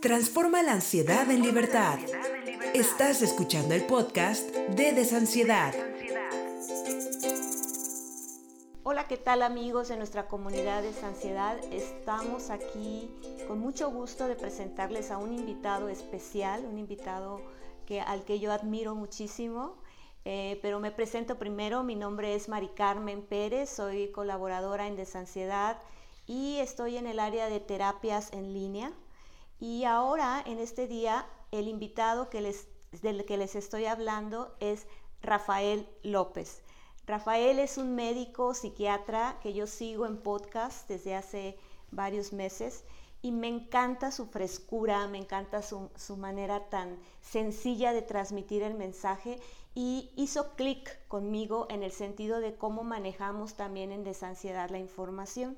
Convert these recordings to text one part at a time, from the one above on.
Transforma la ansiedad en libertad. Estás escuchando el podcast de Desansiedad. Hola, ¿qué tal amigos de nuestra comunidad de Desansiedad? Estamos aquí con mucho gusto de presentarles a un invitado especial, un invitado que, al que yo admiro muchísimo. Eh, pero me presento primero, mi nombre es Mari Carmen Pérez, soy colaboradora en Desansiedad y estoy en el área de terapias en línea. Y ahora, en este día, el invitado que les, del que les estoy hablando es Rafael López. Rafael es un médico psiquiatra que yo sigo en podcast desde hace varios meses y me encanta su frescura, me encanta su, su manera tan sencilla de transmitir el mensaje y hizo clic conmigo en el sentido de cómo manejamos también en desansiedad la información.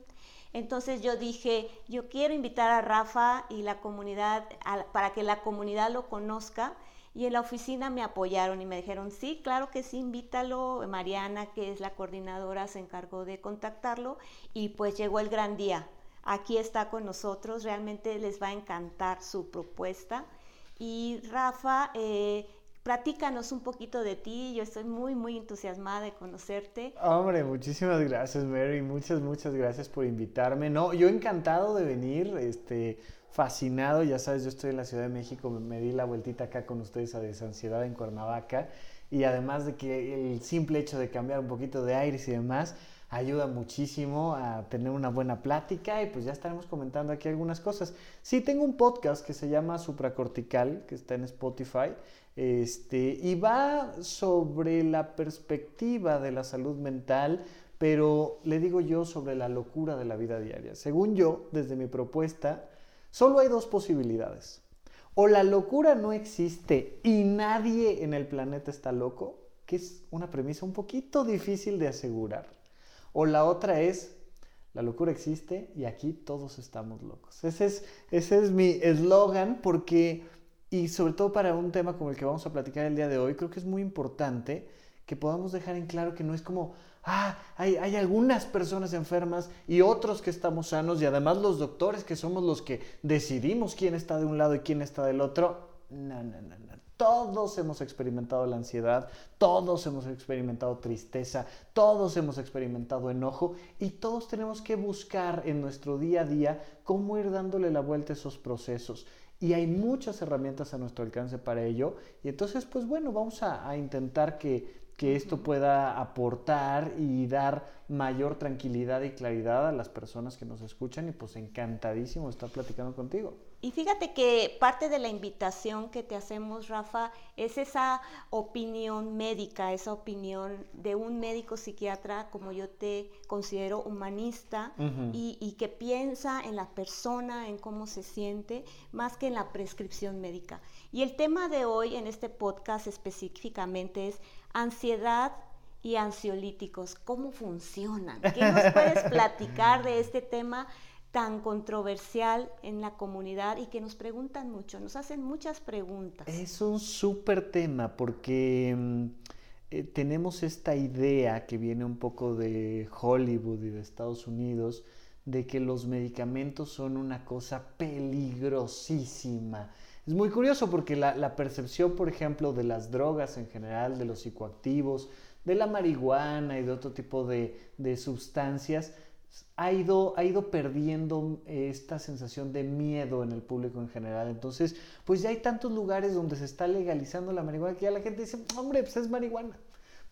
Entonces yo dije, yo quiero invitar a Rafa y la comunidad, para que la comunidad lo conozca. Y en la oficina me apoyaron y me dijeron, sí, claro que sí, invítalo. Mariana, que es la coordinadora, se encargó de contactarlo y pues llegó el gran día. Aquí está con nosotros, realmente les va a encantar su propuesta. Y Rafa, eh, Platícanos un poquito de ti, yo estoy muy, muy entusiasmada de conocerte. Hombre, muchísimas gracias, Mary, muchas, muchas gracias por invitarme. No, yo encantado de venir, este, fascinado, ya sabes, yo estoy en la Ciudad de México, me, di la vueltita acá con ustedes a Desansiedad en Cuernavaca, y además de que el simple hecho de cambiar un poquito de aires y demás, ayuda muchísimo a tener una buena plática y pues ya estaremos comentando aquí algunas cosas. Sí, tengo un podcast que se llama Supracortical, que está en Spotify, este, y va sobre la perspectiva de la salud mental, pero le digo yo sobre la locura de la vida diaria. Según yo, desde mi propuesta, solo hay dos posibilidades. O la locura no existe y nadie en el planeta está loco, que es una premisa un poquito difícil de asegurar o la otra es, la locura existe y aquí todos estamos locos. Ese es, ese es mi eslogan porque, y sobre todo para un tema como el que vamos a platicar el día de hoy, creo que es muy importante que podamos dejar en claro que no es como, ah, hay, hay, algunas personas enfermas y otros que estamos sanos y además los doctores que somos los que decidimos quién está de un lado y quién está del otro. No, no, no, no. Todos hemos experimentado la ansiedad, todos hemos experimentado tristeza, todos hemos experimentado enojo y todos tenemos que buscar en nuestro día a día cómo ir dándole la vuelta a esos procesos. Y hay muchas herramientas a nuestro alcance para ello. Y entonces, pues bueno, vamos a, a intentar que, que esto pueda aportar y dar mayor tranquilidad y claridad a las personas que nos escuchan y pues encantadísimo estar platicando contigo. Y fíjate que parte de la invitación que te hacemos, Rafa, es esa opinión médica, esa opinión de un médico psiquiatra, como yo te considero humanista, y, y, que piensa en la persona, en cómo se siente, más que en la prescripción médica. Y el tema de hoy en este podcast específicamente es ansiedad y ansiolíticos, ¿cómo funcionan? ¿Qué nos puedes platicar de este tema? Tan controversial en la comunidad y que nos preguntan mucho, nos hacen muchas preguntas. Es un súper tema porque mm, eh, tenemos esta idea que viene un poco de Hollywood y de Estados Unidos de que los medicamentos son una cosa peligrosísima. Es muy curioso porque la, percepción, por ejemplo, de las drogas en general, de los psicoactivos, de la marihuana y de otro tipo de, de sustancias, ha ido, ha ido perdiendo esta sensación de miedo en el público en general. Entonces, pues ya hay tantos lugares donde se está legalizando la marihuana que ya la gente dice, hombre, pues es marihuana.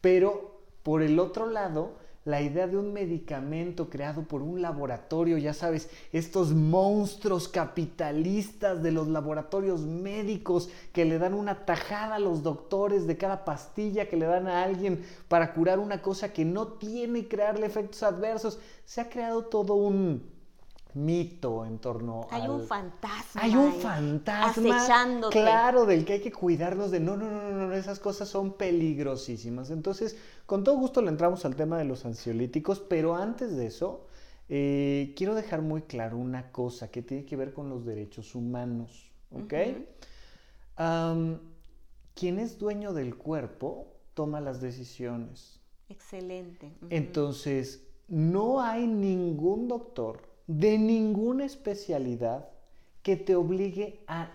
Pero por el otro lado, la idea de un medicamento creado por un laboratorio, ya sabes, estos monstruos capitalistas de los laboratorios médicos que le dan una tajada a los doctores de cada pastilla que le dan a alguien para curar una cosa que no tiene crearle efectos adversos, se ha creado todo un mito en torno hay un fantasma hay un fantasma acechándote. claro del que hay que cuidarnos de no no no no esas cosas son peligrosísimas entonces con todo gusto le entramos al tema de los ansiolíticos pero antes de eso eh, quiero dejar muy claro una cosa que tiene que ver con los derechos humanos ¿ok? quien es dueño del cuerpo toma las decisiones. Excelente. Entonces no hay ningún doctor de ninguna especialidad que te obligue a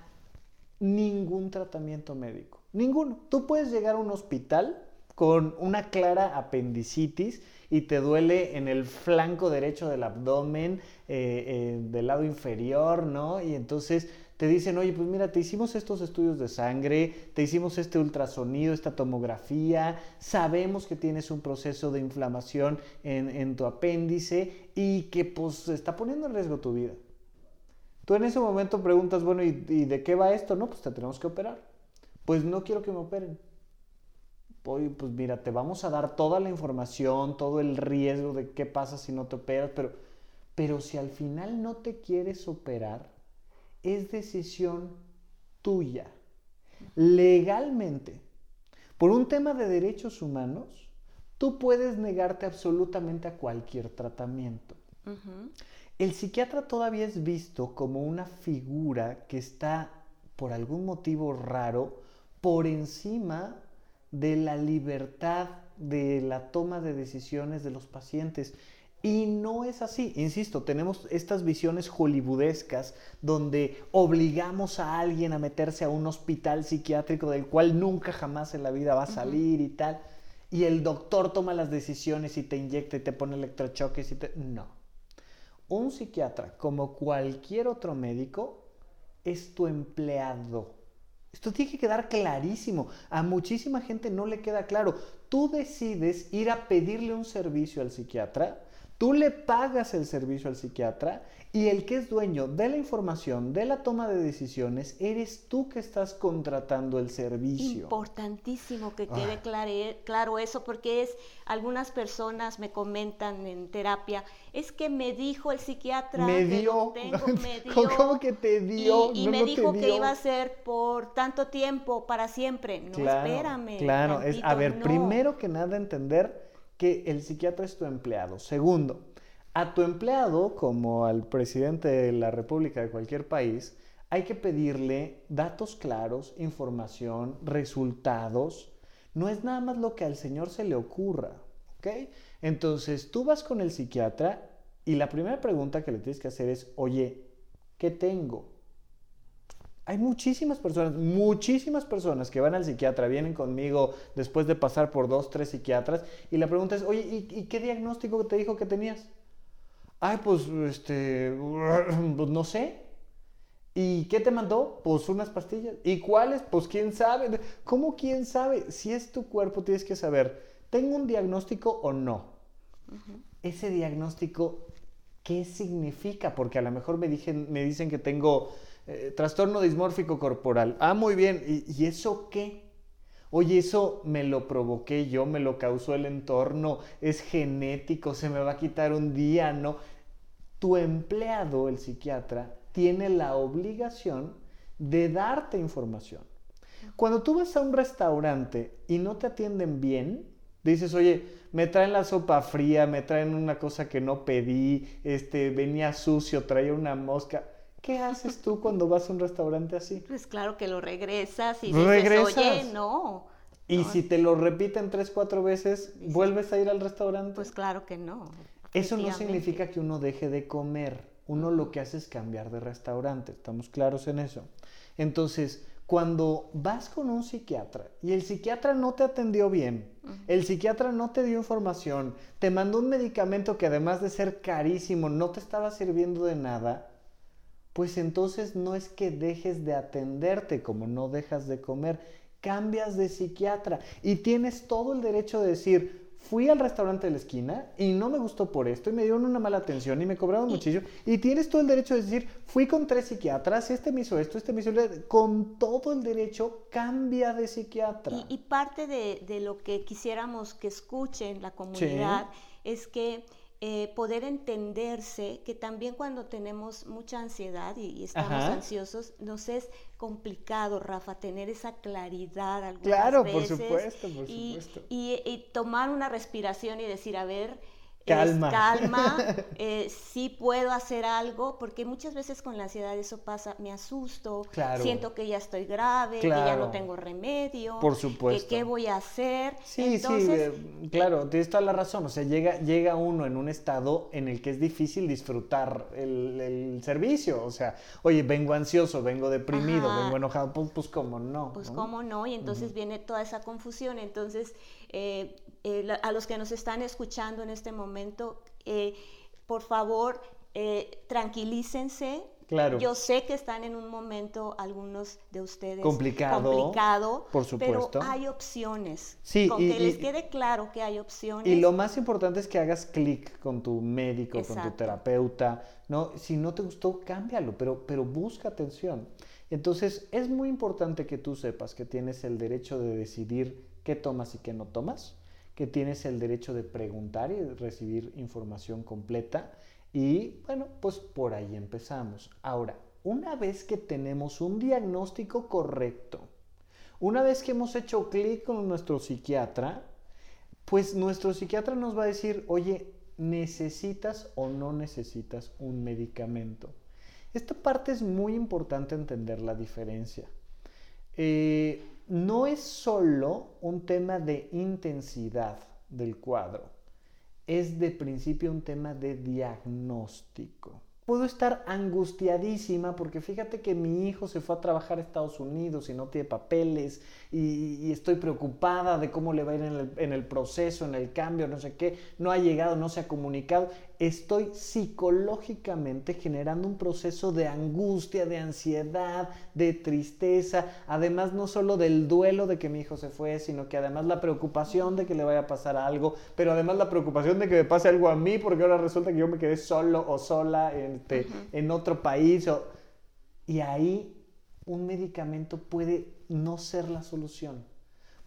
ningún tratamiento médico. Ninguno. Tú puedes llegar a un hospital con una clara apendicitis y te duele en el flanco derecho del abdomen, eh, eh, del lado inferior, ¿no? Y entonces te dicen, oye, pues mira, te hicimos estos estudios de sangre, te hicimos este ultrasonido, esta tomografía, sabemos que tienes un proceso de inflamación en, tu apéndice y que pues está poniendo en riesgo tu vida. Tú en ese momento preguntas, bueno, ¿y, de qué va esto? No, pues te tenemos que operar. Pues no quiero que me operen. Oye, pues mira, te vamos a dar toda la información, todo el riesgo de qué pasa si no te operas, pero, pero si al final no te quieres operar, es decisión tuya. Legalmente, por un tema de derechos humanos, tú puedes negarte absolutamente a cualquier tratamiento. El psiquiatra todavía es visto como una figura que está, por algún motivo raro, por encima de la libertad de la toma de decisiones de los pacientes. Y no es así, insisto, tenemos estas visiones hollywoodescas donde obligamos a alguien a meterse a un hospital psiquiátrico del cual nunca jamás en la vida va a salir y tal, y el doctor toma las decisiones y te inyecta y te pone electrochoques y te... No. Un psiquiatra, como cualquier otro médico, es tu empleado. Esto tiene que quedar clarísimo. A muchísima gente no le queda claro. Tú decides ir a pedirle un servicio al psiquiatra Tú le pagas el servicio al psiquiatra y el que es dueño de la información, de la toma de decisiones, eres tú que estás contratando el servicio. Importantísimo que quede ah. claro eso, porque es, algunas personas me comentan en terapia, es que me dijo el psiquiatra me dio. que tengo, me dio. ¿Cómo que te dio? Y, me dijo que iba a ser por tanto tiempo, para siempre. No, espérame. Claro, es, a ver, primero que nada entender que el psiquiatra es tu empleado. Segundo, a tu empleado, como al presidente de la República de cualquier país, hay que pedirle datos claros, información, resultados. No es nada más lo que al señor se le ocurra. Entonces, tú vas con el psiquiatra y la primera pregunta que le tienes que hacer es, oye, ¿qué tengo? Hay muchísimas personas, muchísimas personas que van al psiquiatra, vienen conmigo después de pasar por dos, tres psiquiatras y la pregunta es, oye, ¿y, qué diagnóstico te dijo que tenías? Ay, pues, este, pues no sé. ¿Y qué te mandó? Pues unas pastillas. ¿Y cuáles? Pues quién sabe. ¿Cómo quién sabe? Si es tu cuerpo, tienes que saber, ¿tengo un diagnóstico o no? Ese diagnóstico, ¿qué significa? Porque a lo mejor me, me dicen que tengo eh, trastorno dismórfico corporal. Ah, muy bien. ¿Y, eso qué? Oye, eso me lo provoqué yo, me lo causó el entorno, es genético, se me va a quitar un día, ¿no? Tu empleado, el psiquiatra, tiene la obligación de darte información. Cuando tú vas a un restaurante y no te atienden bien, dices, oye, me traen la sopa fría, me traen una cosa que no pedí, este, venía sucio, traía una mosca. ¿Qué haces tú cuando vas a un restaurante así? Pues claro que lo regresas y dices, oye, no. Y si te lo repiten tres, cuatro veces, ¿vuelves a ir al restaurante? Pues claro que no. Eso no significa que uno deje de comer. Uno lo que hace es cambiar de restaurante. ¿Estamos claros en eso? Entonces, cuando vas con un psiquiatra y el psiquiatra no te atendió bien, el psiquiatra no te dio información, te mandó un medicamento que además de ser carísimo no te estaba sirviendo de nada, pues entonces no es que dejes de atenderte como no dejas de comer, cambias de psiquiatra y tienes todo el derecho de decir, fui al restaurante de la esquina y no me gustó por esto y me dieron una mala atención y me cobraron muchísimo. Y tienes todo el derecho de decir, fui con tres psiquiatras, este me hizo esto, este me hizo esto. Con todo el derecho, cambia de psiquiatra. Y, parte de, lo que quisiéramos que escuchen la comunidad es que eh, poder entenderse que también cuando tenemos mucha ansiedad y, estamos ansiosos, nos es complicado, Rafa, tener esa claridad algunas claro, veces. por supuesto, por y, supuesto. Y, tomar una respiración y decir, a ver, calma. calma, eh, sí puedo hacer algo, porque muchas veces con la ansiedad eso pasa, me asusto, siento que ya estoy grave, que ya no tengo remedio, Por supuesto. que qué voy a hacer. Sí, sí, eh, claro, tienes toda la razón, o sea, llega, llega uno en un estado en el que es difícil disfrutar el, servicio, o sea, oye, vengo ansioso, vengo deprimido, vengo enojado, pues, pues cómo no. Pues cómo no, y entonces viene toda esa confusión, entonces... Eh, eh, a los que nos están escuchando en este momento, eh, por favor, tranquilícense. Claro. Yo sé que están en un momento, algunos de ustedes, complicado, complicado por supuesto. pero hay opciones. Sí, con que les quede claro que hay opciones. Y lo más importante es que hagas clic con tu médico, con tu terapeuta. ¿no? Si no te gustó, cámbialo, pero, pero busca atención. Entonces, es muy importante que tú sepas que tienes el derecho de decidir qué tomas y qué no tomas que tienes el derecho de preguntar y recibir información completa. Y bueno, pues por ahí empezamos. Ahora, una vez que tenemos un diagnóstico correcto, una vez que hemos hecho clic con nuestro psiquiatra, pues nuestro psiquiatra nos va a decir, oye, ¿necesitas o no necesitas un medicamento? Esta parte es muy importante entender la diferencia. Eh, no es solo un tema de intensidad del cuadro, es de principio un tema de diagnóstico puedo estar angustiadísima porque fíjate que mi hijo se fue a trabajar a Estados Unidos y no tiene papeles y, estoy preocupada de cómo le va a ir en el, en el, proceso, en el cambio, no sé qué, no ha llegado, no se ha comunicado. Estoy psicológicamente generando un proceso de angustia, de ansiedad, de tristeza, además no solo del duelo de que mi hijo se fue, sino que además la preocupación de que le vaya a pasar algo, pero además la preocupación de que me pase algo a mí porque ahora resulta que yo me quedé solo o sola en en otro país. y ahí un medicamento puede no ser la solución.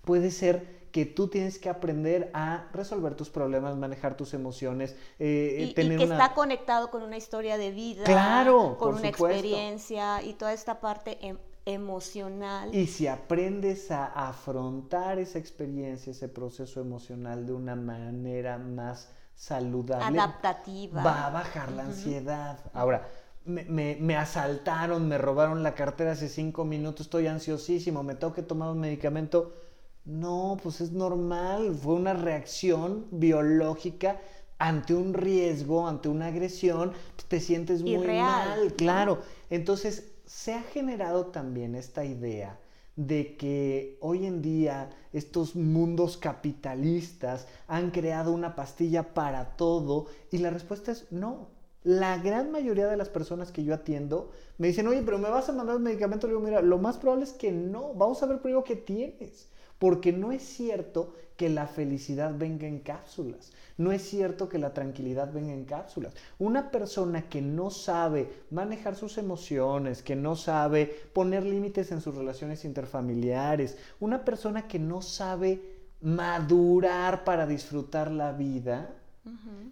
Puede ser que tú tienes que aprender a resolver tus problemas, manejar tus emociones, eh, y, que está conectado con una historia de vida, claro, con una experiencia y toda esta parte em, emocional. Y si aprendes a afrontar esa experiencia, ese proceso emocional de una manera más saludable. Adaptativa. Va a bajar la ansiedad. Ahora, me, asaltaron, me robaron la cartera hace cinco minutos, estoy ansiosísimo, me tengo que tomar un medicamento. No, pues es normal, fue una reacción biológica ante un riesgo, ante una agresión, te sientes muy mal, claro. Entonces, se ha generado también esta idea de que hoy en día estos mundos capitalistas han creado una pastilla para todo y la respuesta es no. La gran mayoría de las personas que yo atiendo me dicen, oye, pero me vas a mandar un medicamento. Le digo, mira, lo más probable es que no. Vamos a ver primero qué tienes. Porque no es cierto que la felicidad venga en cápsulas. No es cierto que la tranquilidad venga en cápsulas. Una persona que no sabe manejar sus emociones, que no sabe poner límites en sus relaciones interfamiliares, una persona que no sabe madurar para disfrutar la vida,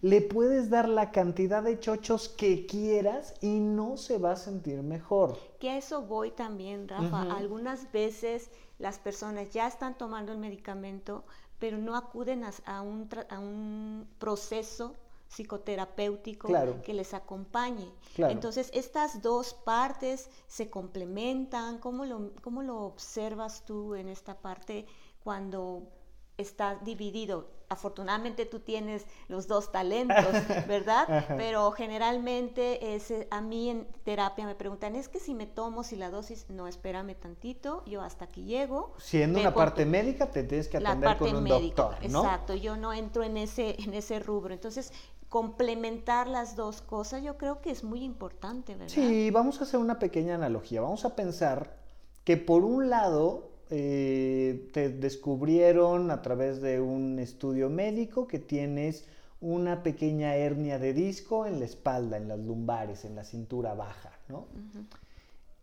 le puedes dar la cantidad de chochos que quieras y no se va a sentir mejor. Que a eso voy también, Rafa. Algunas veces las personas ya están tomando el medicamento, pero no acuden a, un, a un, proceso psicoterapéutico que les acompañe. Entonces, estas dos partes se complementan. ¿Cómo lo, ¿Cómo lo observas tú en esta parte cuando está dividido. Afortunadamente tú tienes los dos talentos, ¿verdad? Pero generalmente ese, a mí en terapia me preguntan, es que si me tomo, si la dosis, no, espérame tantito, yo hasta aquí llego. Siendo una parte médica, te tienes que atender con un doctor, ¿no? Exacto, yo no entro en ese, en ese rubro. Entonces, complementar las dos cosas yo creo que es muy importante, ¿verdad? Sí, vamos a hacer una pequeña analogía. Vamos a pensar que por un lado eh, te descubrieron a través de un estudio médico que tienes una pequeña hernia de disco en la espalda, en las lumbares, en la cintura baja, ¿no?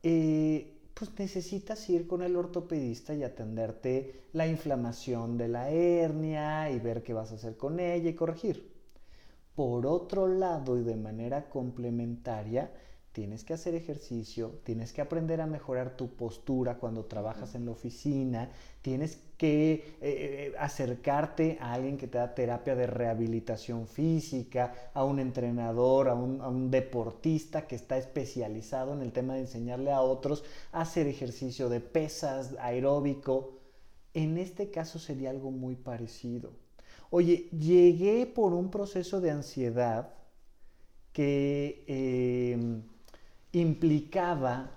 Eh, pues necesitas ir con el ortopedista y atenderte la inflamación de la hernia y ver qué vas a hacer con ella y corregir. Por otro lado y de manera complementaria, tienes que hacer ejercicio, tienes que aprender a mejorar tu postura cuando trabajas en la oficina, tienes que eh, eh, acercarte a alguien que te da terapia de rehabilitación física, a un entrenador, a un, deportista que está especializado en el tema de enseñarle a otros a hacer ejercicio de pesas, aeróbico. En este caso sería algo muy parecido. Oye, llegué por un proceso de ansiedad que eh, implicaba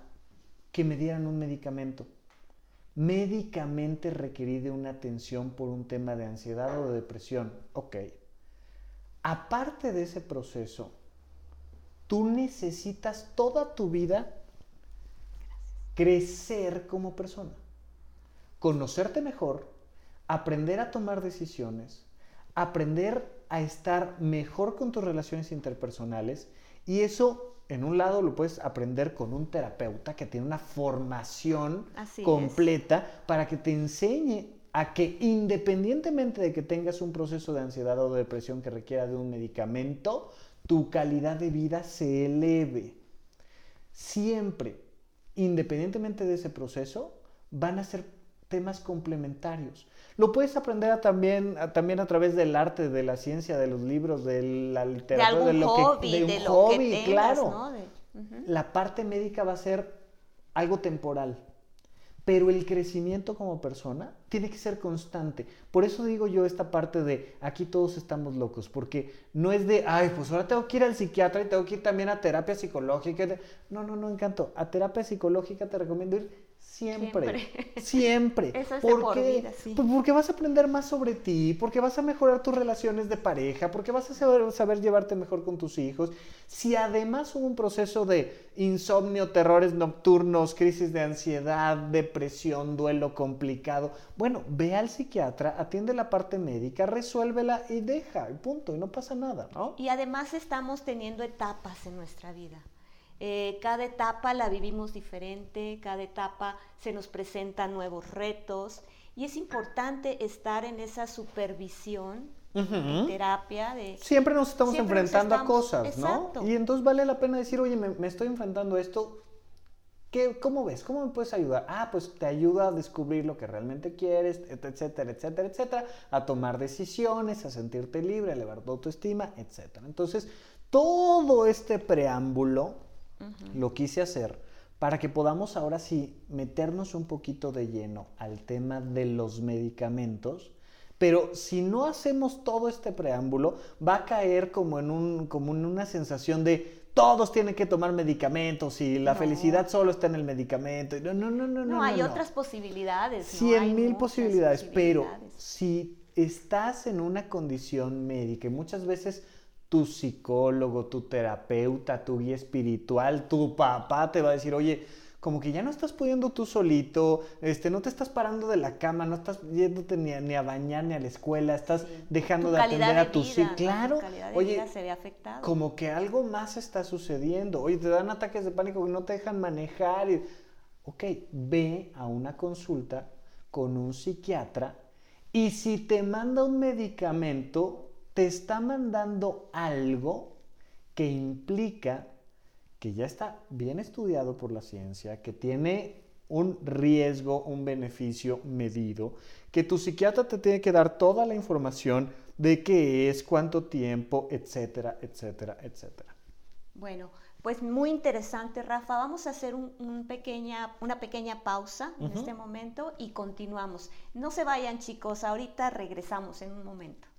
que me dieran un medicamento. Médicamente requerí de una atención por un tema de ansiedad o de depresión. Ok. Aparte de ese proceso, tú necesitas toda tu vida crecer como persona, conocerte mejor, aprender a tomar decisiones, aprender a estar mejor con tus relaciones interpersonales y eso en un lado lo puedes aprender con un terapeuta que tiene una formación completa para que te enseñe a que independientemente de que tengas un proceso de ansiedad o de depresión que requiera de un medicamento, tu calidad de vida se eleve. Siempre, independientemente de ese proceso, van a ser temas complementarios. Lo puedes aprender también, a, también a través del arte, de la ciencia, de los libros, de la literatura, de, lo hobby, que, de un hobby, claro. La parte médica va a ser algo temporal, pero el crecimiento como persona tiene que ser constante. Por eso digo yo esta parte de aquí todos estamos locos, porque no es de, ay, pues ahora tengo que ir al psiquiatra y tengo que ir también a terapia psicológica. No, no, no, encanto. A terapia psicológica te recomiendo ir Siempre, siempre. Eso es por vida, sí. Pues porque vas a aprender más sobre ti, porque vas a mejorar tus relaciones de pareja, porque vas a saber, saber, llevarte mejor con tus hijos. Si además hubo un proceso de insomnio, terrores nocturnos, crisis de ansiedad, depresión, duelo complicado, bueno, ve al psiquiatra, atiende la parte médica, resuélvela y deja, y punto, y no pasa nada, ¿no? Y además estamos teniendo etapas en nuestra vida. Eh, cada etapa la vivimos diferente, cada etapa se nos presenta nuevos retos y es importante estar en esa supervisión en terapia. De, siempre nos estamos enfrentando a cosas, ¿no? Y entonces vale la pena decir, oye, me, estoy enfrentando a esto. ¿Qué, ¿Cómo ves? ¿Cómo me puedes ayudar? Ah, pues te ayuda a descubrir lo que realmente quieres, etcétera, etcétera, etcétera, a tomar decisiones, a sentirte libre, a elevar tu autoestima, etcétera. Entonces, todo este preámbulo lo quise hacer para que podamos ahora sí meternos un poquito de lleno al tema de los medicamentos. Pero si no hacemos todo este preámbulo, va a caer como en, un, como en una sensación de todos tienen que tomar medicamentos y la felicidad solo está en el medicamento. No, no, no, no. No, hay otras posibilidades. Cien mil posibilidades, pero si estás en una condición médica y muchas veces tu psicólogo, tu terapeuta, tu guía espiritual, tu papá te va a decir, oye, como que ya no estás pudiendo tú solito, este, no te estás parando de la cama, no estás yéndote ni a, bañar ni a la escuela, estás dejando de atender a tus hijos. Claro, oye, se ve afectado. como que algo más está sucediendo. Oye, te dan ataques de pánico que no te dejan manejar. Y... Ok, ve a una consulta con un psiquiatra y si te manda un medicamento, te está mandando algo que implica que ya está bien estudiado por la ciencia, que tiene un riesgo, un beneficio medido, que tu psiquiatra te tiene que dar toda la información de qué es, cuánto tiempo, etcétera, etcétera, etcétera. Bueno, pues muy interesante, Rafa. Vamos a hacer un, pequeña, una pequeña pausa en este momento y continuamos. No se vayan chicos, ahorita regresamos en un momento.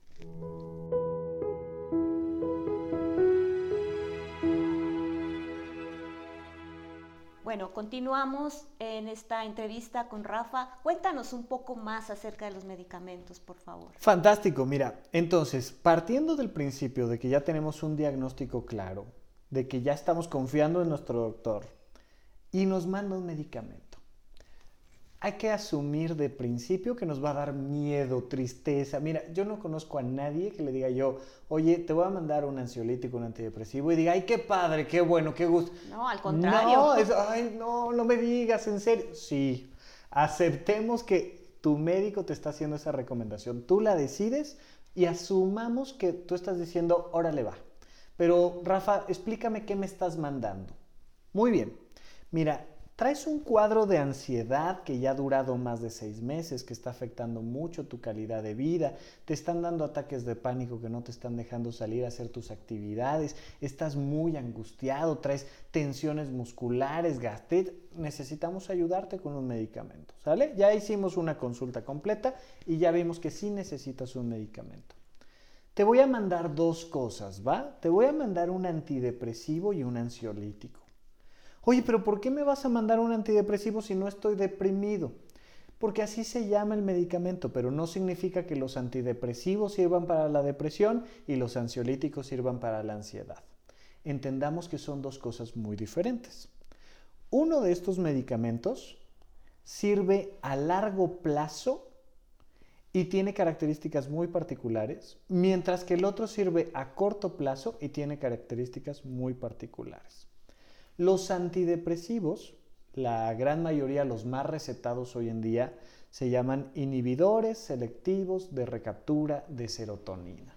Bueno, continuamos en esta entrevista con Rafa. Cuéntanos un poco más acerca de los medicamentos, por favor. Fantástico, mira, entonces, partiendo del principio de que ya tenemos un diagnóstico claro, de que ya estamos confiando en nuestro doctor y nos manda un medicamento hay que asumir de principio que nos va a dar miedo, tristeza. Mira, yo no conozco a nadie que le diga yo, oye, te voy a mandar un ansiolítico, un antidepresivo, y diga, ay, qué padre, qué bueno, qué gusto. No, al contrario. No, ay, no, no me digas, en serio. Sí, aceptemos que tu médico te está haciendo esa recomendación, tú la decides y asumamos que tú estás diciendo, órale va. Pero, Rafa, explícame qué me estás mandando. Muy bien. Mira, traes un cuadro de ansiedad que ya ha durado más de seis meses, que está afectando mucho tu calidad de vida, te están dando ataques de pánico que no te están dejando salir a hacer tus actividades, estás muy angustiado, traes tensiones musculares, gastritis, necesitamos ayudarte con un medicamento, ¿sale? Ya hicimos una consulta completa y ya vimos que sí necesitas un medicamento. Te voy a mandar dos cosas, ¿va? Te voy a mandar un antidepresivo y un ansiolítico. Oye, pero ¿por qué me vas a mandar un antidepresivo si no estoy deprimido? Porque así se llama el medicamento, pero no significa que los antidepresivos sirvan para la depresión y los ansiolíticos sirvan para la ansiedad. Entendamos que son dos cosas muy diferentes. Uno de estos medicamentos sirve a largo plazo y tiene características muy particulares, mientras que el otro sirve a corto plazo y tiene características muy particulares. Los antidepresivos, la gran mayoría, los más recetados hoy en día, se llaman inhibidores selectivos de recaptura de serotonina.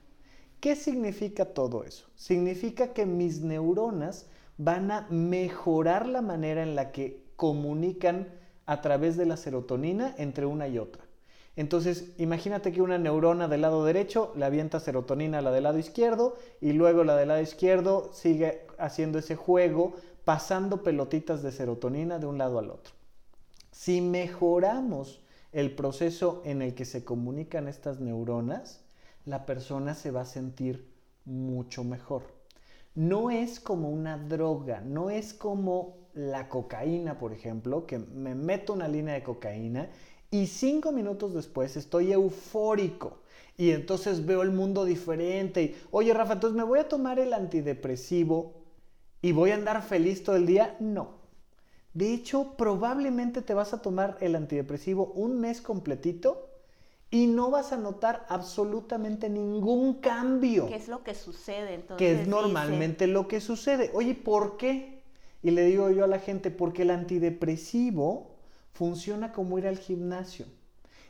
¿Qué significa todo eso? Significa que mis neuronas van a mejorar la manera en la que comunican a través de la serotonina entre una y otra. Entonces, imagínate que una neurona del lado derecho le avienta serotonina a la del lado izquierdo y luego la del lado izquierdo sigue haciendo ese juego pasando pelotitas de serotonina de un lado al otro. Si mejoramos el proceso en el que se comunican estas neuronas, la persona se va a sentir mucho mejor. No es como una droga, no es como la cocaína, por ejemplo, que me meto una línea de cocaína y cinco minutos después estoy eufórico y entonces veo el mundo diferente. Y, Oye, Rafa, entonces me voy a tomar el antidepresivo ¿Y voy a andar feliz todo el día? No. De hecho, probablemente te vas a tomar el antidepresivo un mes completito y no vas a notar absolutamente ningún cambio. ¿Qué es lo que sucede entonces? Que es normalmente lo que sucede. Oye, ¿por qué? Y le digo yo a la gente, porque el antidepresivo funciona como ir al gimnasio.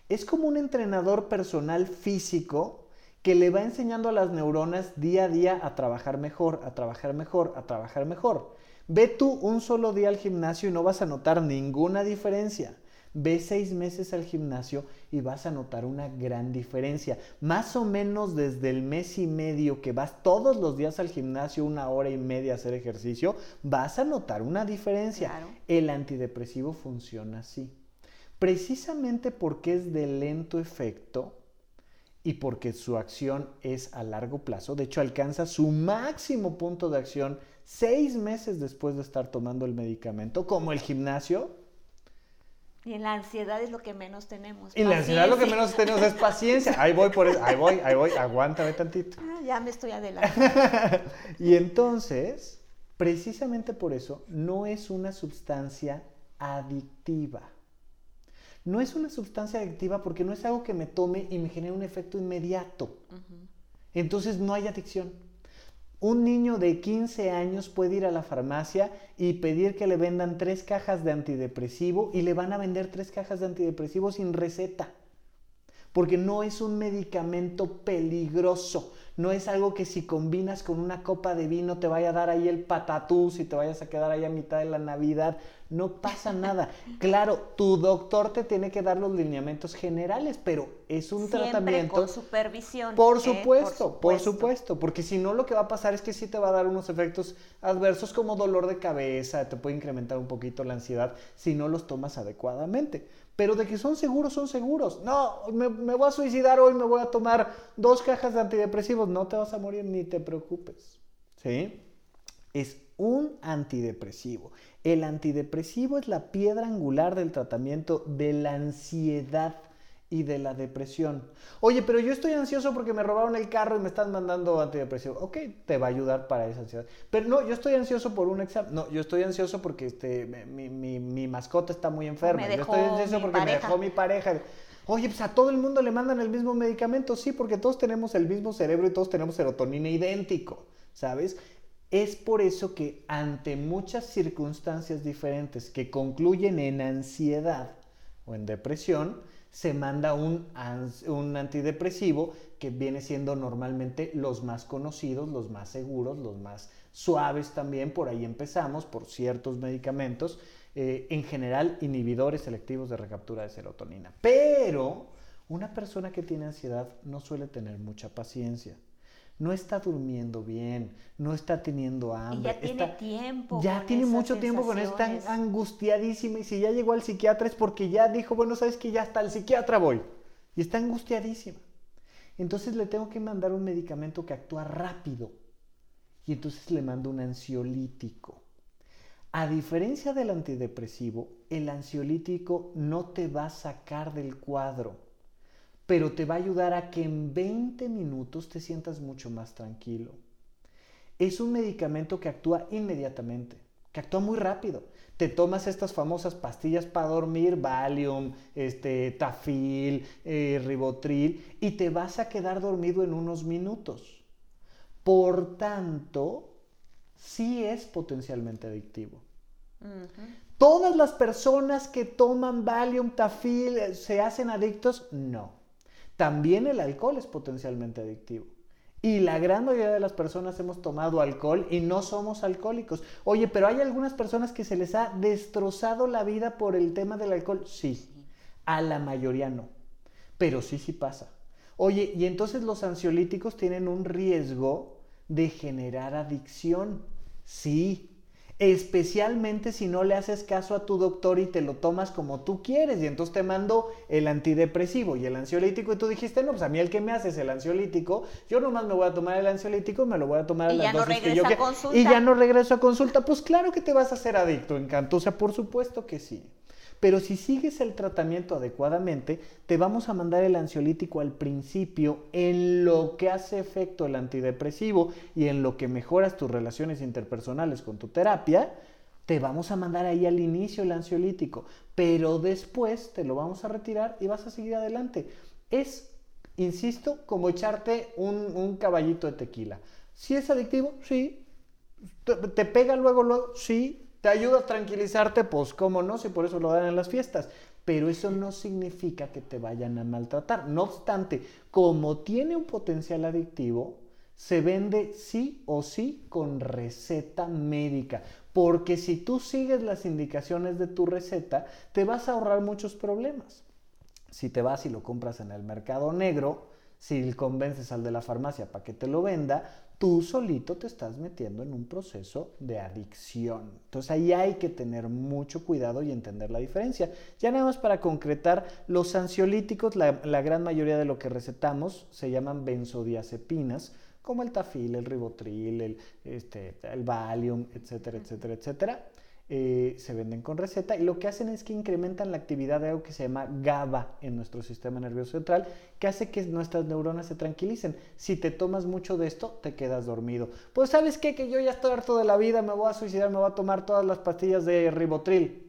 Es como un entrenador personal físico que le va enseñando a las neuronas día a día a trabajar mejor, a trabajar mejor, a trabajar mejor. Ve tú un solo día al gimnasio y no vas a notar ninguna diferencia. Ve seis meses al gimnasio y vas a notar una gran diferencia. Más o menos desde el mes y medio que vas todos los días al gimnasio una hora y media a hacer ejercicio, vas a notar una diferencia. El antidepresivo funciona así. Precisamente porque es de lento efecto, y porque su acción es a largo plazo. De hecho, alcanza su máximo punto de acción seis meses después de estar tomando el medicamento, como el gimnasio. Y en la ansiedad es lo que menos tenemos. Y en la ansiedad lo que menos tenemos es paciencia. Ahí voy por eso. Ahí voy, ahí voy. Aguántame tantito. Ah, ya me estoy adelantando. y entonces, precisamente por eso, no es una sustancia adictiva no es una sustancia adictiva porque no es algo que me tome y me genere un efecto inmediato. Entonces no hay adicción. Un niño de 15 años puede ir a la farmacia y pedir que le vendan tres cajas de antidepresivo y le van a vender tres cajas de antidepresivo sin receta. Porque no es un medicamento peligroso. No es algo que si combinas con una copa de vino te vaya a dar ahí el patatús y te vayas a quedar ahí a mitad de la Navidad. No pasa nada. Claro, tu doctor te tiene que dar los lineamientos generales, pero es un tratamiento. Con supervisión. Por ¿eh? supuesto, por supuesto, Porque si no, lo que va a pasar es que sí te va a dar unos efectos adversos como dolor de cabeza, te puede incrementar un poquito la ansiedad si no los tomas adecuadamente pero de que son seguros, son seguros. No, me, voy a suicidar hoy, me voy a tomar dos cajas de antidepresivos. No te vas a morir, ni te preocupes. ¿Sí? Es un antidepresivo. El antidepresivo es la piedra angular del tratamiento de la ansiedad y de la depresión. Oye, pero yo estoy ansioso porque me robaron el carro y me están mandando antidepresivo. Ok, te va a ayudar para esa ansiedad. Pero no, yo estoy ansioso por un examen. No, yo estoy ansioso porque este, mi, mascota está muy enferma. yo estoy ansioso porque me dejó mi pareja. Oye, pues a todo el mundo le mandan el mismo medicamento. Sí, porque todos tenemos el mismo cerebro y todos tenemos serotonina idéntico, ¿sabes? Es por eso que ante muchas circunstancias diferentes que concluyen en ansiedad o en depresión, se manda un, un antidepresivo que viene siendo normalmente los más conocidos, los más seguros, los más suaves también, por ahí empezamos, por ciertos medicamentos, eh, en general inhibidores selectivos de recaptura de serotonina. Pero una persona que tiene ansiedad no suele tener mucha paciencia no está durmiendo bien, no está teniendo hambre. Y ya tiene tiempo. Ya tiene mucho tiempo con esta angustiadísima y si ya llegó al psiquiatra es porque ya dijo, bueno, sabes que ya hasta el psiquiatra voy. Y está angustiadísima. Entonces le tengo que mandar un medicamento que actúa rápido. Y entonces le mando un ansiolítico. A diferencia del antidepresivo, el ansiolítico no te va a sacar del cuadro pero te va a ayudar a que en 20 minutos te sientas mucho más tranquilo. Es un medicamento que actúa inmediatamente, que actúa muy rápido. Te tomas estas famosas pastillas para dormir, Valium, este, Tafil, eh, Ribotril, y te vas a quedar dormido en unos minutos. Por tanto, sí es potencialmente adictivo. ¿Todas las personas que toman Valium, Tafil, eh, se hacen adictos? No. También el alcohol es potencialmente adictivo. Y la gran mayoría de las personas hemos tomado alcohol y no somos alcohólicos. Oye, pero hay algunas personas que se les ha destrozado la vida por el tema del alcohol. Sí, a la mayoría no. Pero sí, sí pasa. Oye, y entonces los ansiolíticos tienen un riesgo de generar adicción. Sí, especialmente si no le haces caso a tu doctor y te lo tomas como tú quieres. Y entonces te mando el antidepresivo y el ansiolítico y tú dijiste, no, pues a mí el que me hace es el ansiolítico, yo nomás me voy a tomar el ansiolítico, me lo voy a tomar a las dosis que yo quiero. Y ya no regreso a consulta. Pues claro que te vas a hacer adicto, encanto. O sea, por supuesto que sí. Pero si sigues el tratamiento adecuadamente, te vamos a mandar el ansiolítico al principio en lo que hace efecto el antidepresivo y en lo que mejoras tus relaciones interpersonales con tu terapia. Te vamos a mandar ahí al inicio el ansiolítico, pero después te lo vamos a retirar y vas a seguir adelante. Es, insisto, como echarte un, caballito de tequila. Si es adictivo, sí. ¿Te, te pega luego, luego? Sí ¿Te ayuda a tranquilizarte? Pues cómo no, si por eso lo dan en las fiestas. Pero eso no significa que te vayan a maltratar. No obstante, como tiene un potencial adictivo, se vende sí o sí con receta médica. Porque si tú sigues las indicaciones de tu receta, te vas a ahorrar muchos problemas. Si te vas y lo compras en el mercado negro, si convences al de la farmacia para que te lo venda, tú solito te estás metiendo en un proceso de adicción. Entonces ahí hay que tener mucho cuidado y entender la diferencia. Ya nada más para concretar, los ansiolíticos, la, gran mayoría de lo que recetamos se llaman benzodiazepinas, como el tafil, el ribotril, el, este, el valium, etcétera, etcétera, etcétera. Eh, se venden con receta y lo que hacen es que incrementan la actividad de algo que se llama GABA en nuestro sistema nervioso central, que hace que nuestras neuronas se tranquilicen. Si te tomas mucho de esto, te quedas dormido. Pues sabes qué, que yo ya estoy harto de la vida, me voy a suicidar, me voy a tomar todas las pastillas de ribotril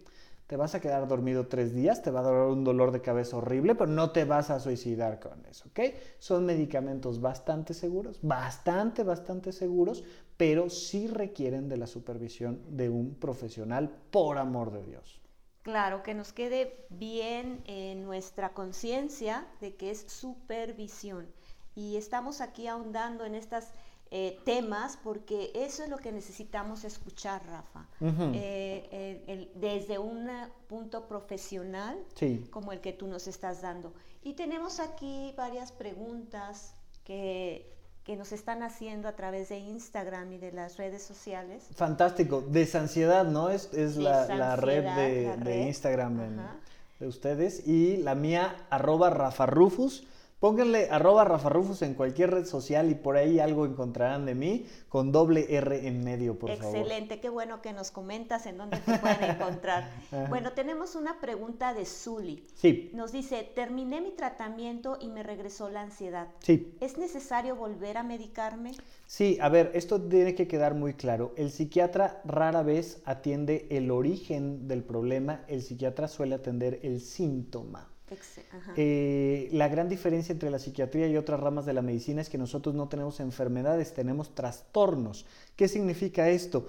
te vas a quedar dormido tres días, te va a dar un dolor de cabeza horrible, pero no te vas a suicidar con eso, ¿ok? Son medicamentos bastante seguros, bastante, bastante seguros, pero sí requieren de la supervisión de un profesional, por amor de Dios. Claro, que nos quede bien en nuestra conciencia de que es supervisión. Y estamos aquí ahondando en estas eh, temas, porque eso es lo que necesitamos escuchar, Rafa, eh, desde un punto profesional como el que tú nos estás dando. Y tenemos aquí varias preguntas que, que nos están haciendo a través de Instagram y de las redes sociales. Fantástico, desansiedad, ¿no? Es, es la, red de, Instagram de ustedes y la mía, arroba Rafa Rufus. Pónganle arroba Rafa Rufus en cualquier red social y por ahí algo encontrarán de mí con doble R en medio, por favor. Excelente, qué bueno que nos comentas en dónde te pueden encontrar. bueno, tenemos una pregunta de Zully. Sí. Nos dice, terminé mi tratamiento y me regresó la ansiedad. Sí. ¿Es necesario volver a medicarme? Sí, a ver, esto tiene que quedar muy claro. El psiquiatra rara vez atiende el origen del problema, el psiquiatra suele atender el síntoma. Eh, la gran diferencia entre la psiquiatría y otras ramas de la medicina es que nosotros no tenemos enfermedades, tenemos trastornos. ¿Qué significa esto?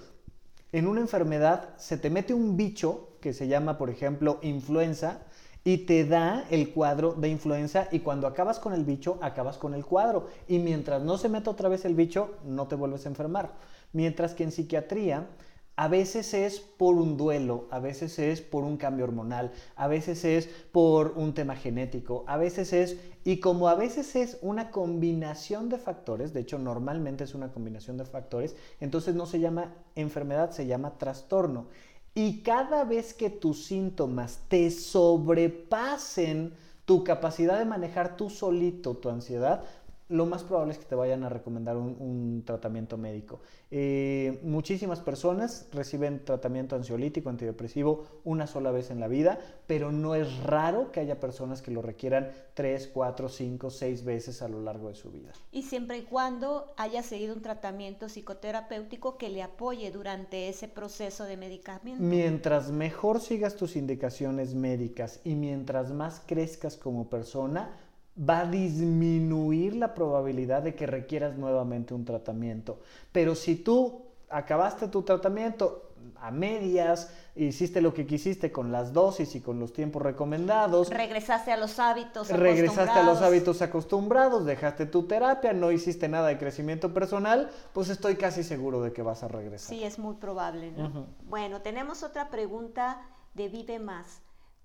En una enfermedad se te mete un bicho que se llama, por ejemplo, influenza, y te da el cuadro de influenza y cuando acabas con el bicho, acabas con el cuadro. Y mientras no se meta otra vez el bicho, no te vuelves a enfermar. Mientras que en psiquiatría a veces es por un duelo, a veces es por un cambio hormonal, a veces es por un tema genético, a veces es, y como a veces es una combinación de factores, de hecho normalmente es una combinación de factores, entonces no se llama enfermedad, se llama trastorno. Y cada vez que tus síntomas te sobrepasen tu capacidad de manejar tú solito tu ansiedad, lo más probable es que te vayan a recomendar un, tratamiento médico. Eh, muchísimas personas reciben tratamiento ansiolítico, antidepresivo una sola vez en la vida, pero no es raro que haya personas que lo requieran tres, cuatro, cinco, seis veces a lo largo de su vida. Y siempre y cuando haya seguido un tratamiento psicoterapéutico que le apoye durante ese proceso de medicamento. Mientras mejor sigas tus indicaciones médicas y mientras más crezcas como persona, va a disminuir la probabilidad de que requieras nuevamente un tratamiento. Pero si tú acabaste tu tratamiento a medias, hiciste lo que quisiste con las dosis y con los tiempos recomendados. Regresaste a los hábitos Regresaste a los hábitos acostumbrados, dejaste tu terapia, no hiciste nada de crecimiento personal, pues estoy casi seguro de que vas a regresar. Sí, es muy probable. Bueno, tenemos otra pregunta de Vive Más.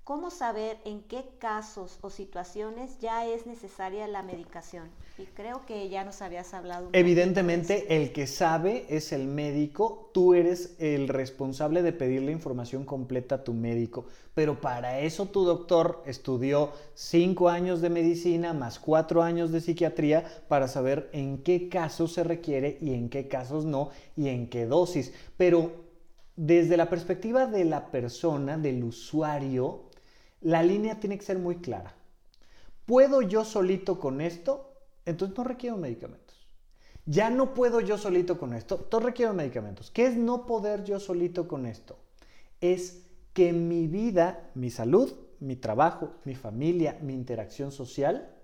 ¿Cómo saber en qué casos o situaciones ya es necesaria la medicación? Y creo que ya nos habías hablado. Evidentemente, el que sabe es el médico. Tú eres el responsable de pedir la información completa a tu médico. Pero para eso tu doctor estudió cinco años de medicina más cuatro años de psiquiatría para saber en qué casos se requiere y en qué casos no y en qué dosis. Pero desde la perspectiva de la persona, del usuario, la línea tiene que ser muy clara. ¿Puedo yo solito con esto? Entonces no requiero medicamentos. Ya no puedo yo solito con esto, entonces requiero medicamentos. ¿Qué es no poder yo solito con esto? Es que mi vida, mi salud, mi trabajo, mi familia, mi interacción social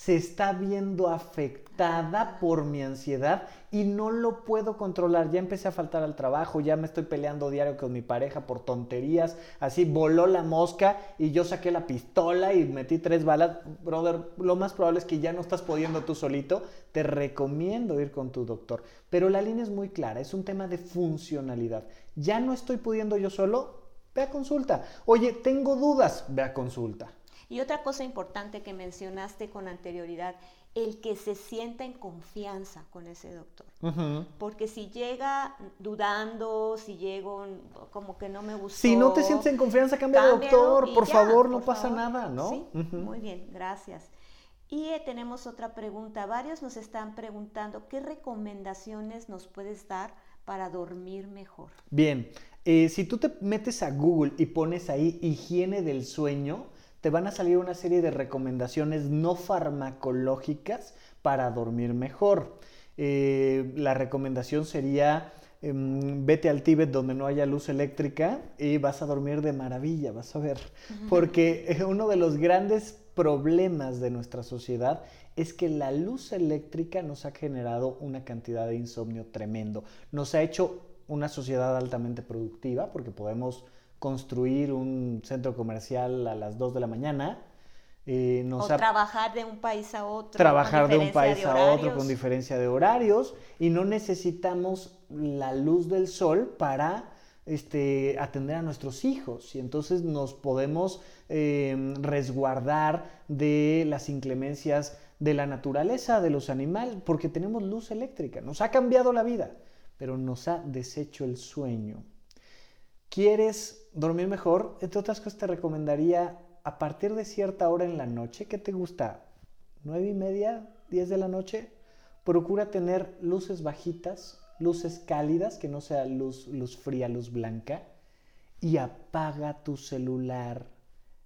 se está viendo afectada por mi ansiedad y no lo puedo controlar. Ya empecé a faltar al trabajo, ya me estoy peleando diario con mi pareja por tonterías, así voló la mosca y yo saqué la pistola y metí tres balas. Brother, lo más probable es que ya no estás pudiendo tú solito. Te recomiendo ir con tu doctor. Pero la línea es muy clara, es un tema de funcionalidad. Ya no estoy pudiendo yo solo, ve a consulta. Oye, tengo dudas, ve a consulta. Y otra cosa importante que mencionaste con anterioridad, el que se sienta en confianza con ese doctor. Porque si llega dudando, si llego como que no me gustó. Si no te sientes en confianza, cambia de doctor, por favor, no pasa nada, ¿no? Sí, muy bien, gracias. Y eh, tenemos otra pregunta. Varios nos están preguntando, ¿qué recomendaciones nos puedes dar para dormir mejor? Bien, eh, si tú te metes a Google y pones ahí higiene del sueño, te van a salir una serie de recomendaciones no farmacológicas para dormir mejor. Eh, la recomendación sería em, vete al Tíbet donde no haya luz eléctrica y vas a dormir de maravilla, vas a ver. Porque uno de los grandes problemas de nuestra sociedad es que la luz eléctrica nos ha generado una cantidad de insomnio tremendo. Nos ha hecho una sociedad altamente productiva porque podemos construir un centro comercial a las 2 de la mañana. Eh, o trabajar de un país a otro. Trabajar de un país a otro con diferencia de horarios y no necesitamos la luz del sol para este, atender a nuestros hijos y entonces nos podemos em, resguardar de las inclemencias de la naturaleza, de los animales, porque tenemos luz eléctrica. Nos ha cambiado la vida, pero nos ha deshecho el sueño. ¿Quieres dormir mejor? Entre otras cosas te recomendaría a partir de cierta hora en la noche, ¿qué te gusta? ¿Nueve y media? ¿Diez de la noche? Procura tener luces bajitas, luces cálidas, que no sea luz, luz fría, luz blanca, y apaga tu celular,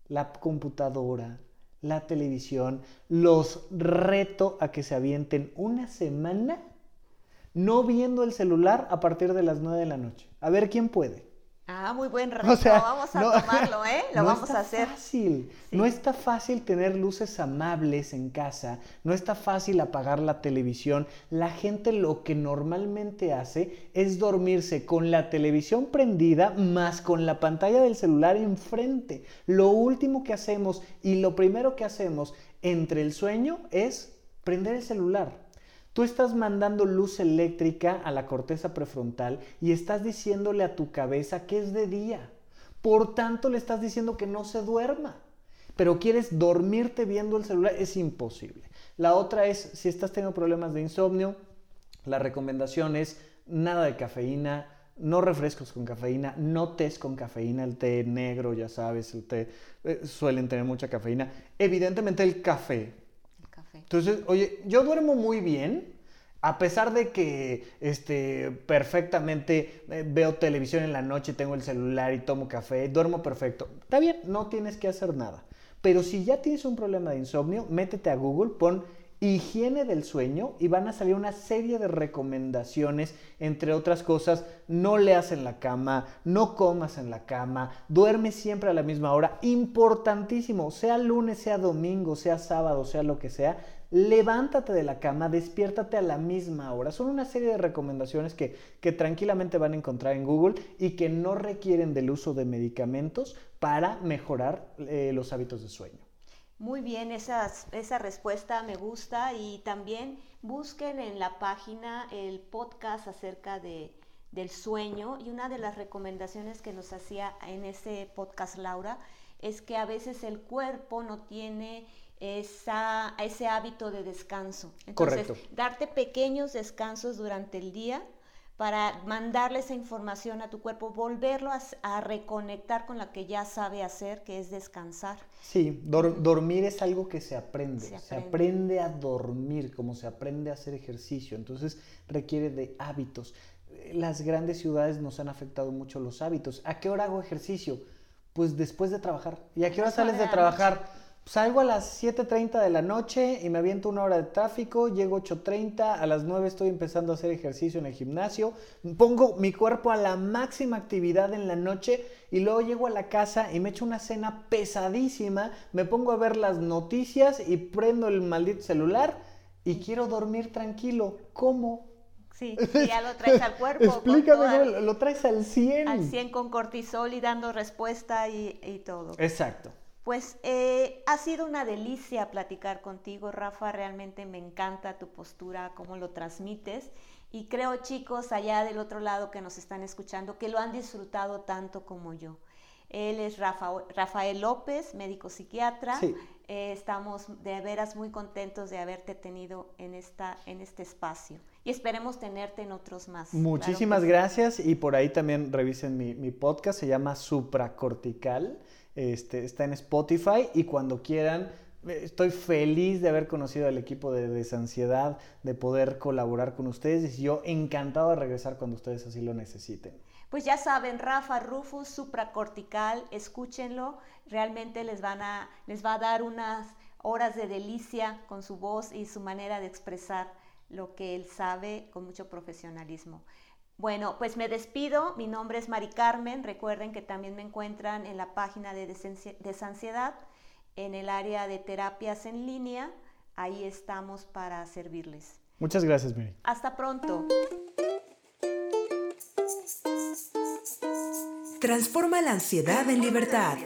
la computadora, la televisión. Los reto a que se avienten una semana no viendo el celular a partir de las nueve de la noche. A ver quién puede. Ah, muy buen reto. vamos a tomarlo, ¿eh? Lo vamos a hacer. Fácil. No está fácil tener luces amables en casa. No está fácil apagar la televisión. La gente lo que normalmente hace es dormirse con la televisión prendida más con la pantalla del celular enfrente. Lo último que hacemos y lo primero que hacemos entre el sueño es prender el celular. Tú estás mandando luz eléctrica a la corteza prefrontal y estás diciéndole a tu cabeza que es de día. Por tanto, le estás diciendo que no se duerma. Pero quieres dormirte viendo el celular, es imposible. La otra es, si estás teniendo problemas de insomnio, la recomendación es nada de cafeína, no refrescos con cafeína, no tés con cafeína, el té negro, ya sabes, el té eh, suelen tener mucha cafeína. Evidentemente el café, entonces, oye, yo duermo muy bien, a pesar de que este, perfectamente eh, veo televisión en la noche, tengo el celular y tomo café, duermo perfecto. Está bien, no tienes que hacer nada. Pero si ya tienes un problema de insomnio, métete a Google, pon higiene del sueño y van a salir una serie de recomendaciones, entre otras cosas, no leas en la cama, no comas en la cama, duerme siempre a la misma hora, importantísimo, sea lunes, sea domingo, sea sábado, sea lo que sea, levántate de la cama, despiértate a la misma hora. Son una serie de recomendaciones que, que tranquilamente van a encontrar en Google y que no requieren del uso de medicamentos para mejorar eh, los hábitos de sueño. Muy bien, esa respuesta me gusta y también busquen en la página el podcast acerca de, del sueño y una de las recomendaciones que nos hacía en ese podcast Laura es que a veces el cuerpo no tiene esa, ese hábito de descanso. Entonces, Correcto. darte pequeños descansos durante el día para mandarle esa información a tu cuerpo, volverlo a, reconectar con lo que ya sabe hacer, que es descansar. Sí, dormir es algo que se aprende. se aprende. se aprende. a dormir, como se aprende a hacer ejercicio. Entonces requiere de hábitos. Las grandes ciudades nos han afectado mucho los hábitos. ¿A qué hora hago ejercicio? Pues después de trabajar. ¿Y a qué hora sales de trabajar? Salgo a las 7.30 de la noche y me aviento una hora de tráfico, llego 8.30, a las 9 estoy empezando a hacer ejercicio en el gimnasio, pongo mi cuerpo a la máxima actividad en la noche y luego llego a la casa y me echo una cena pesadísima, me pongo a ver las noticias y prendo el maldito celular y quiero dormir tranquilo. ¿Cómo? Sí, ya lo traes al cuerpo. Explícame, lo traes al 100. Al 100 con cortisol y dando respuesta y, y todo. Exacto. Pues eh, ha sido una delicia platicar contigo, Rafa. Realmente me encanta tu postura, cómo lo transmites. Y creo, chicos, allá del otro lado que nos están escuchando, que lo han disfrutado tanto como yo. Él es Rafael López, médico psiquiatra. Eh, estamos de veras muy contentos de haberte tenido en, esta, en este espacio y esperemos tenerte en otros más. Muchísimas gracias y por ahí también revisen mi, mi podcast, se llama Supracortical. Este, está en Spotify y cuando quieran estoy feliz de haber conocido al equipo de Desansiedad, de poder colaborar con ustedes y yo encantado de regresar cuando ustedes así lo necesiten. Pues ya saben, Rafa Rufus, supracortical, escúchenlo, realmente les, van a, les va a dar unas horas de delicia con su voz y su manera de expresar lo que él sabe con mucho profesionalismo. Bueno, pues me despido. Mi nombre es Mari Carmen. Recuerden que también me encuentran en la página de Desansiedad, en el área de terapias en línea. Ahí estamos para servirles. Muchas gracias, Mary. Hasta pronto. Transforma la ansiedad en libertad.